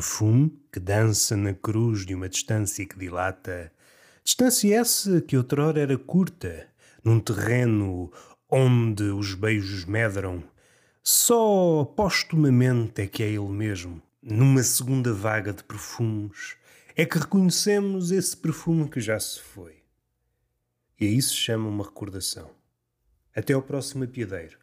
perfume que dança na cruz de uma distância que dilata, distância essa que outrora era curta, num terreno onde os beijos medram, só postumamente é que é ele mesmo, numa segunda vaga de perfumes, é que reconhecemos esse perfume que já se foi. E a isso chama uma recordação. Até ao próximo apiadeiro